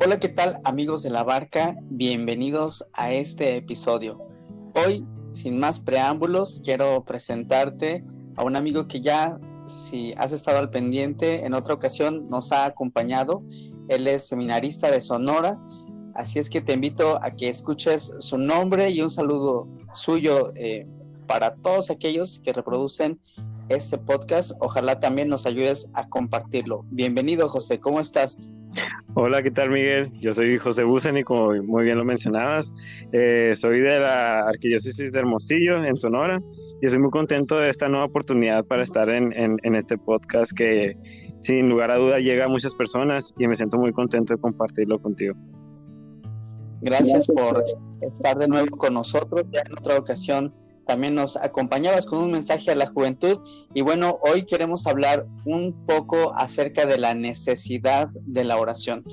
Hola, ¿qué tal amigos de la barca? Bienvenidos a este episodio. Hoy, sin más preámbulos, quiero presentarte a un amigo que ya, si has estado al pendiente, en otra ocasión nos ha acompañado. Él es seminarista de Sonora, así es que te invito a que escuches su nombre y un saludo suyo eh, para todos aquellos que reproducen este podcast. Ojalá también nos ayudes a compartirlo. Bienvenido, José, ¿cómo estás? Hola, ¿qué tal Miguel? Yo soy José Buseni, como muy bien lo mencionabas. Eh, soy de la Arquidiócesis de Hermosillo, en Sonora, y estoy muy contento de esta nueva oportunidad para estar en, en, este podcast que sin lugar a duda llega a muchas personas y me siento muy contento de compartirlo contigo. Gracias por estar de nuevo con nosotros. Ya en otra ocasión también nos acompañabas con un mensaje a la juventud y bueno, hoy queremos hablar un poco acerca de la necesidad de la oración.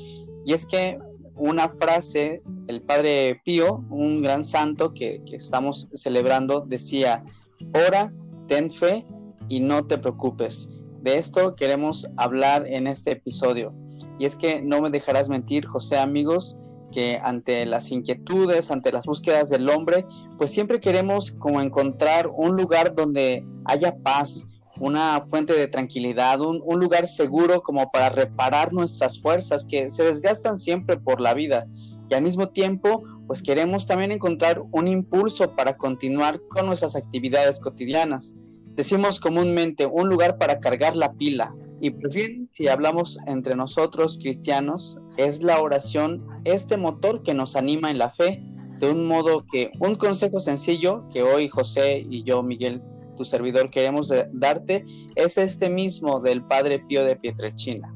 Y es que una frase, el Padre Pío, un gran santo que, que estamos celebrando, decía, ora, ten fe y no te preocupes. De esto queremos hablar en este episodio. Y es que no me dejarás mentir, José, amigos, que ante las inquietudes, ante las búsquedas del hombre, pues siempre queremos como encontrar un lugar donde haya paz, una fuente de tranquilidad, un, un, lugar seguro como para reparar nuestras fuerzas que se desgastan siempre por la vida. Y al mismo tiempo, pues queremos también encontrar un impulso para continuar con nuestras actividades cotidianas. Decimos comúnmente un lugar para cargar la pila, y pues bien, si hablamos entre nosotros cristianos, es la oración este motor que nos anima en la fe, de un modo que un consejo sencillo que hoy José y yo, Miguel, tu servidor, queremos darte, es este mismo del Padre Pío de Pietrelcina.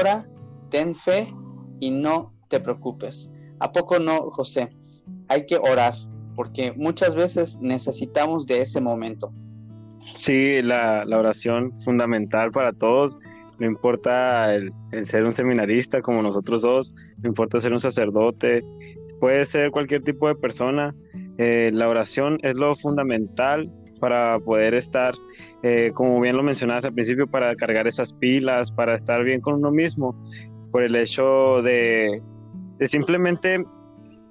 Ora, ten fe y no te preocupes. ¿A poco no, José? Hay que orar, porque muchas veces necesitamos de ese momento. Sí, la, oración fundamental para todos. No importa el, ser un seminarista como nosotros dos, no importa ser un sacerdote, puede ser cualquier tipo de persona. Eh, la oración es lo fundamental para poder estar, eh, como bien lo mencionabas al principio, para cargar esas pilas, para estar bien con uno mismo, por el hecho de, simplemente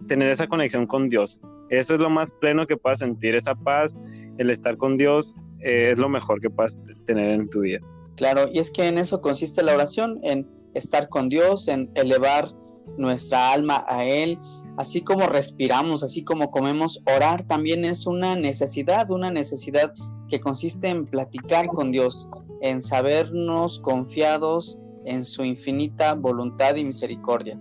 tener esa conexión con Dios. Eso es lo más pleno que puedas sentir, esa paz, el estar con Dios eh, es lo mejor que puedas tener en tu vida. Claro, y es que en eso consiste la oración, en estar con Dios, en elevar nuestra alma a Él, así como respiramos, así como comemos, orar también es una necesidad, una necesidad que consiste en platicar con Dios, en sabernos confiados en su infinita voluntad y misericordia.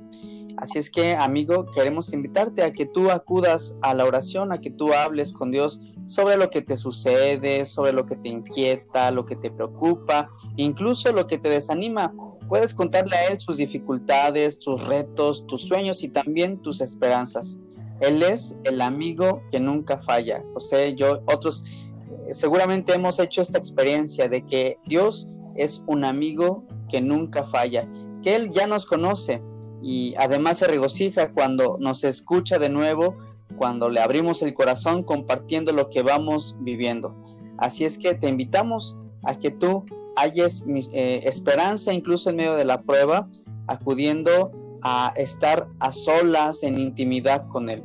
Así es que, amigo, queremos invitarte a que tú acudas a la oración, a que tú hables con Dios sobre lo que te sucede, sobre lo que te inquieta, lo que te preocupa, incluso lo que te desanima. Puedes contarle a Él sus dificultades, tus retos, tus sueños y también tus esperanzas. Él es el amigo que nunca falla. José, yo, otros, eh, seguramente hemos hecho esta experiencia de que Dios es un amigo que nunca falla, que Él ya nos conoce, y además se regocija cuando nos escucha de nuevo, cuando le abrimos el corazón compartiendo lo que vamos viviendo. Así es que te invitamos a que tú halles eh, esperanza incluso en medio de la prueba, acudiendo a estar a solas en intimidad con Él.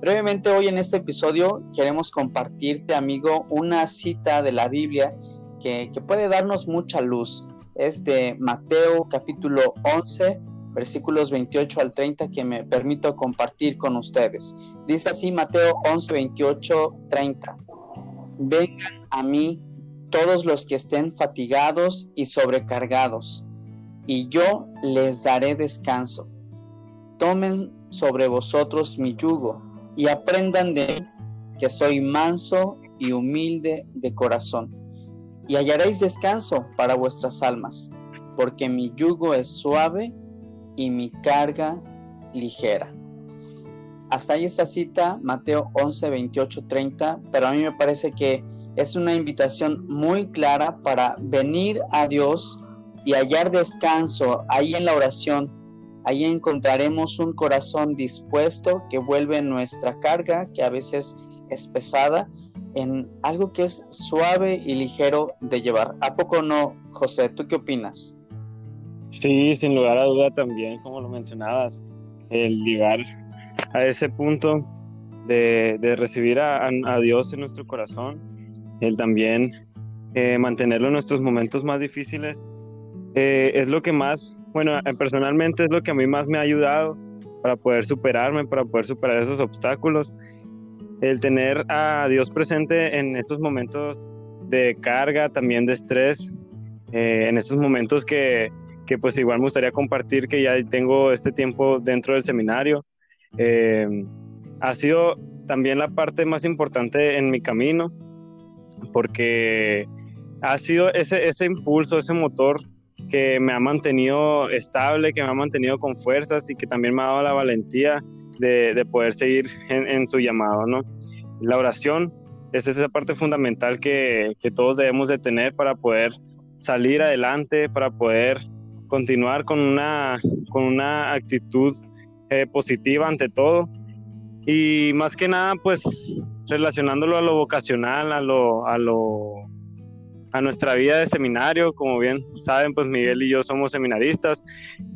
Brevemente hoy en este episodio queremos compartirte, amigo, una cita de la Biblia que, que puede darnos mucha luz. Es de Mateo capítulo 11, versículos 28 al 30 que me permito compartir con ustedes. Dice así Mateo 11, 28, 30. Vengan a mí todos los que estén fatigados y sobrecargados, y yo les daré descanso. Tomen sobre vosotros mi yugo y aprendan de mí que soy manso y humilde de corazón, y hallaréis descanso para vuestras almas, porque mi yugo es suave y mi carga ligera. hasta ahí esta cita, Mateo 11, 28, 30, pero a mí me parece que es una invitación muy clara para venir a Dios y hallar descanso ahí en la oración. Ahí encontraremos un corazón dispuesto que vuelve nuestra carga, que a veces es pesada, en algo que es suave y ligero de llevar. ¿A poco no, José? ¿Tú qué opinas? Sí, sin lugar a duda también, como lo mencionabas, el llegar a ese punto de, recibir a, Dios en nuestro corazón, el también eh, mantenerlo en nuestros momentos más difíciles, eh, es lo que más, bueno, eh, personalmente es lo que a mí más me ha ayudado para poder superarme, para poder superar esos obstáculos. El tener a Dios presente en estos momentos de carga, también de estrés, en estos momentos que, que pues igual me gustaría compartir que ya tengo este tiempo dentro del seminario. Ha sido también la parte más importante en mi camino porque ha sido ese, ese impulso, ese motor que me ha mantenido estable, que me ha mantenido con fuerzas y que también me ha dado la valentía de, de poder seguir en, su llamado, ¿no? La oración es esa parte fundamental que, que todos debemos de tener para poder salir adelante, para poder continuar con una, con una actitud eh, positiva ante todo. Y más que nada, pues relacionándolo a lo vocacional, a lo, a lo, a nuestra vida de seminario, como bien saben, pues Miguel y yo somos seminaristas.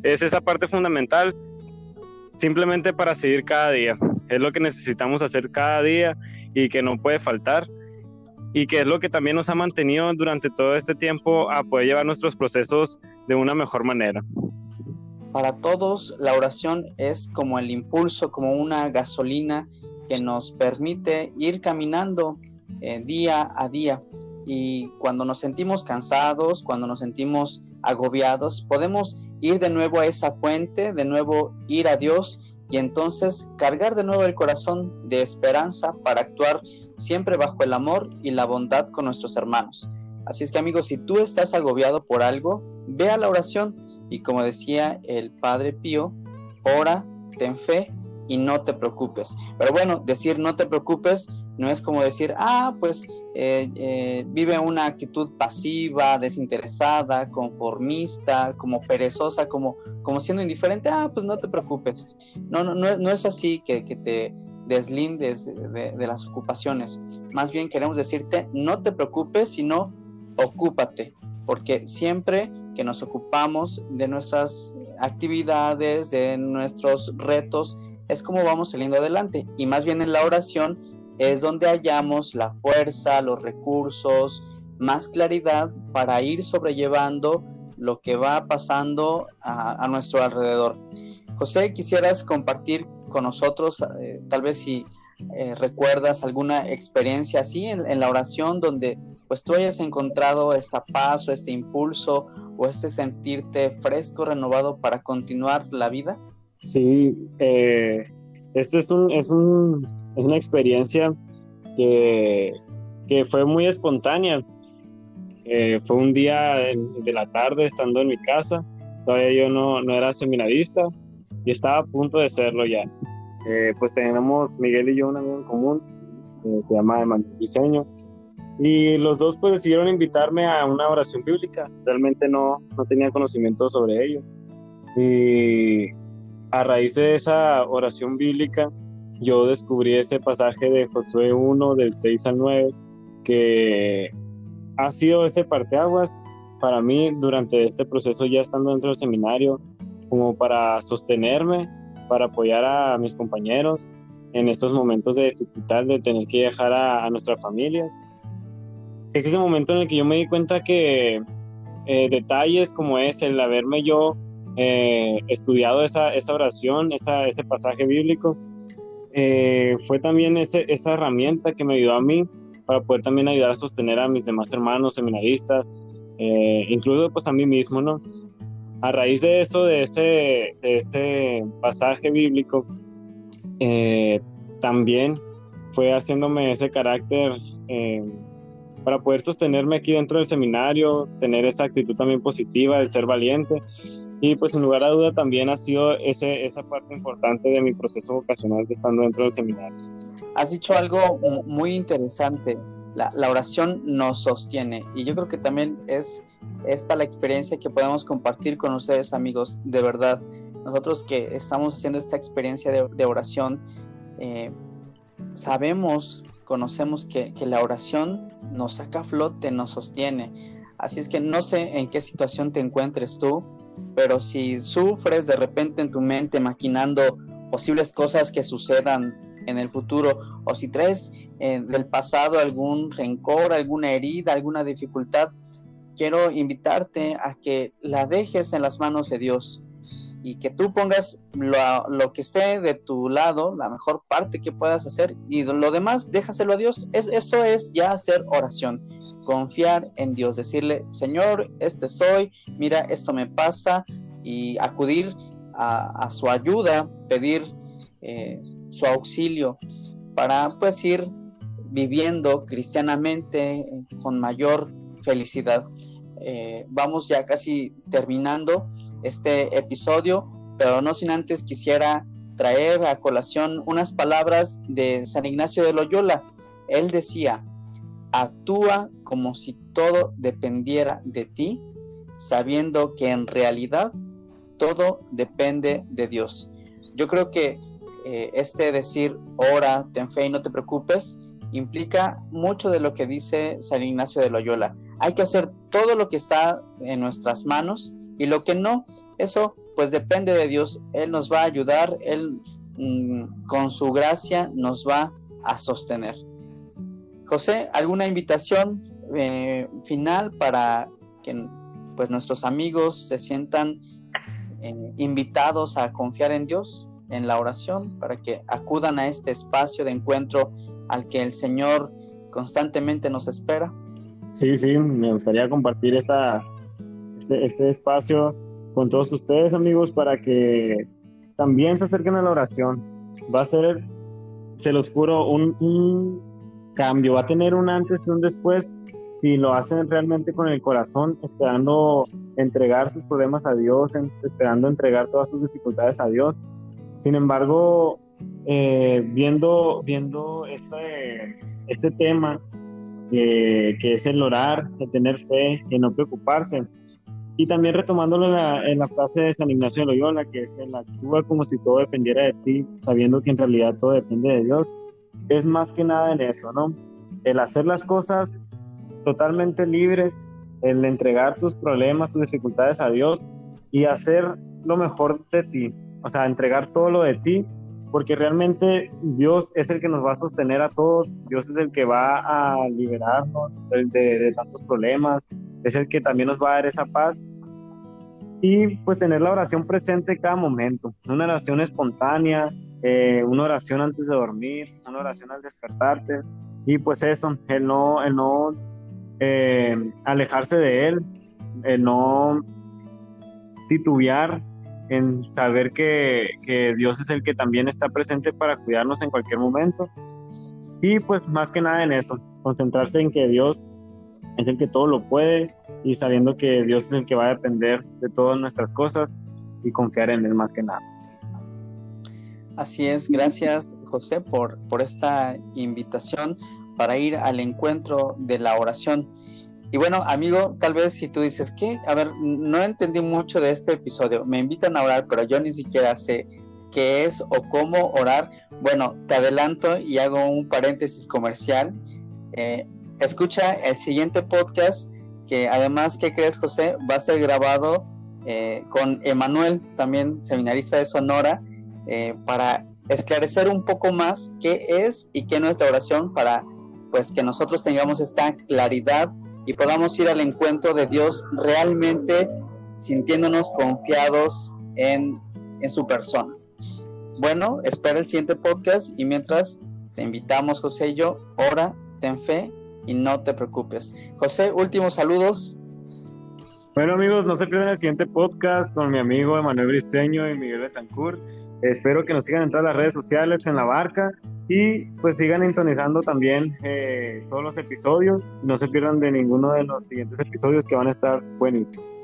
Es esa parte fundamental, simplemente para seguir cada día. Es lo que necesitamos hacer cada día y que no puede faltar y que es lo que también nos ha mantenido durante todo este tiempo a poder llevar nuestros procesos de una mejor manera. Para todos, la oración es como el impulso, como una gasolina que nos permite ir caminando eh, día a día. Y cuando nos sentimos cansados, cuando nos sentimos agobiados, podemos ir de nuevo a esa fuente, de nuevo ir a Dios y entonces cargar de nuevo el corazón de esperanza para actuar siempre bajo el amor y la bondad con nuestros hermanos. Así es que amigos, si tú estás agobiado por algo, ve a la oración y como decía el Padre Pío, ora, ten fe y no te preocupes. Pero bueno, decir no te preocupes no es como decir, ah, pues eh, eh, vive una actitud pasiva, desinteresada, conformista, como perezosa, como, como siendo indiferente, ah, pues no te preocupes. No, no, no, no es así que, que te deslindes de, las ocupaciones. Más bien queremos decirte, no te preocupes, sino ocúpate, porque siempre que nos ocupamos de nuestras actividades, de nuestros retos, es como vamos saliendo adelante. Y más bien en la oración es donde hallamos la fuerza, los recursos, más claridad para ir sobrellevando lo que va pasando a, nuestro alrededor. José, quisieras compartir con nosotros, eh, tal vez si eh, recuerdas alguna experiencia así en, la oración donde pues tú hayas encontrado esta paz o este impulso o este sentirte fresco, renovado para continuar la vida. Sí, eh, esto es, un, es, un, es una experiencia que, que fue muy espontánea. fue un día de la tarde estando en mi casa, todavía yo no, no era seminarista, y estaba a punto de serlo ya. Eh, pues tenemos Miguel y yo un amigo en común, eh, se llama Emanuel Diseño, y los dos pues decidieron invitarme a una oración bíblica, realmente no, no tenía conocimiento sobre ello. Y a raíz de esa oración bíblica, yo descubrí ese pasaje de Josué 1 del 6 al 9, que ha sido ese parteaguas para mí durante este proceso ya estando dentro del seminario, como para sostenerme, para apoyar a mis compañeros en estos momentos de dificultad de tener que viajar a, nuestras familias. Es ese momento en el que yo me di cuenta que eh, detalles como es el haberme yo eh, estudiado esa, esa oración, esa, ese pasaje bíblico, eh, fue también ese, esa herramienta que me ayudó a mí para poder también ayudar a sostener a mis demás hermanos seminaristas, incluso pues a mí mismo, ¿no? a raíz de eso, de ese, ese pasaje bíblico, eh, también fue haciéndome ese carácter eh, para poder sostenerme aquí dentro del seminario, tener esa actitud también positiva de ser valiente Y pues sin lugar a duda también ha sido ese, esa parte importante de mi proceso vocacional de estando dentro del seminario. Has dicho algo muy interesante, la, la, oración nos sostiene y yo creo que también es esta la experiencia que podemos compartir con ustedes amigos, de verdad. Nosotros que estamos haciendo esta experiencia de, de oración, eh, sabemos, conocemos que, que la oración nos saca a flote, nos sostiene. Así es que no sé en qué situación te encuentres tú, pero si sufres de repente en tu mente maquinando posibles cosas que sucedan en el futuro, o si traes eh, del pasado algún rencor, alguna herida, alguna dificultad, quiero invitarte a que la dejes en las manos de Dios y que tú pongas lo, que esté de tu lado, la mejor parte que puedas hacer y lo demás déjaselo a Dios. Es, eso es ya hacer oración, confiar en Dios, decirle, Señor, este soy, mira, esto me pasa y acudir a, su ayuda, pedir eh, su auxilio para pues ir viviendo cristianamente eh, con mayor felicidad. Eh, vamos ya casi terminando este episodio, pero no sin antes quisiera traer a colación unas palabras de San Ignacio de Loyola. Él decía, actúa como si todo dependiera de ti, sabiendo que en realidad todo depende de Dios. Yo creo que eh, este decir, ora, ten fe y no te preocupes, implica mucho de lo que dice San Ignacio de Loyola. Hay que hacer todo lo que está en nuestras manos y lo que no, eso pues depende de Dios. Él nos va a ayudar, Él mm, con su gracia nos va a sostener. José, ¿alguna invitación eh, final para que pues nuestros amigos se sientan eh, invitados a confiar en Dios, en la oración, para que acudan a este espacio de encuentro al que el Señor constantemente nos espera? Sí, sí, me gustaría compartir esta, este, este espacio con todos ustedes, amigos, para que también se acerquen a la oración. Va a ser, se los juro, un, un cambio, va a tener un antes y un después si lo hacen realmente con el corazón, esperando entregar sus problemas a Dios, esperando entregar todas sus dificultades a Dios. Sin embargo, eh, viendo, viendo este, este tema, que es el orar, el tener fe, el no preocuparse, y también retomándolo en la, en la, frase de San Ignacio de Loyola, que es el actúa como si todo dependiera de ti, sabiendo que en realidad todo depende de Dios, es más que nada en eso, ¿no? El hacer las cosas totalmente libres, el entregar tus problemas, tus dificultades a Dios y hacer lo mejor de ti, o sea, entregar todo lo de ti, porque realmente Dios es el que nos va a sostener a todos, Dios es el que va a liberarnos de, tantos problemas, es el que también nos va a dar esa paz y pues tener la oración presente cada momento, una oración espontánea, eh, una oración antes de dormir, una oración al despertarte y pues eso, el no, el no eh, alejarse de él, el no titubear en saber que, que, Dios es el que también está presente para cuidarnos en cualquier momento. Y pues más que nada en eso, concentrarse en que Dios es el que todo lo puede y sabiendo que Dios es el que va a depender de todas nuestras cosas y confiar en Él más que nada. Así es, gracias José por, por esta invitación para ir al encuentro de la oración. Y bueno, amigo, tal vez si tú dices que, a ver, no entendí mucho de este episodio, me invitan a orar, pero yo ni siquiera sé qué es o cómo orar. Bueno, te adelanto y hago un paréntesis comercial. Eh, escucha el siguiente podcast, que además, ¿qué crees, José? Va a ser grabado eh, con Emanuel, también seminarista de Sonora, eh, para esclarecer un poco más qué es y qué no es la oración, para pues que nosotros tengamos esta claridad y podamos ir al encuentro de Dios realmente sintiéndonos confiados en, en su persona. Bueno, espera el siguiente podcast y mientras te invitamos, José y yo, ora, ten fe y no te preocupes. José, últimos saludos. Bueno amigos, no se pierdan el siguiente podcast con mi amigo Emanuel Briceño y Miguel Betancourt. Espero que nos sigan en todas las redes sociales, en la barca y pues sigan intonizando también eh, todos los episodios. No se pierdan de ninguno de los siguientes episodios que van a estar buenísimos.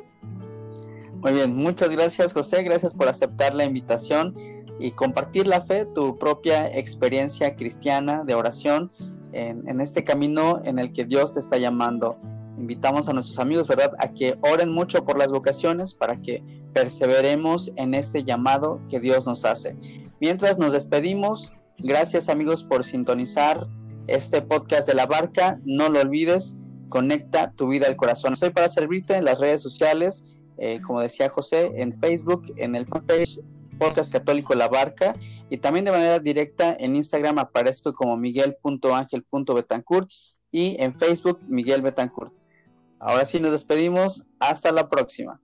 Muy bien, muchas gracias José, gracias por aceptar la invitación y compartir la fe, tu propia experiencia cristiana de oración en, en este camino en el que Dios te está llamando invitamos a nuestros amigos, ¿verdad?, a que oren mucho por las vocaciones para que perseveremos en este llamado que Dios nos hace. Mientras nos despedimos, gracias amigos por sintonizar este podcast de la barca. No lo olvides, conecta tu vida al corazón. Estoy para servirte en las redes sociales, eh, como decía José, en Facebook, en el fanpage Podcast Católico La Barca y también de manera directa en Instagram aparezco como miguel.angel.betancourt y en Facebook Miguel Betancourt. Ahora sí nos despedimos. Hasta la próxima.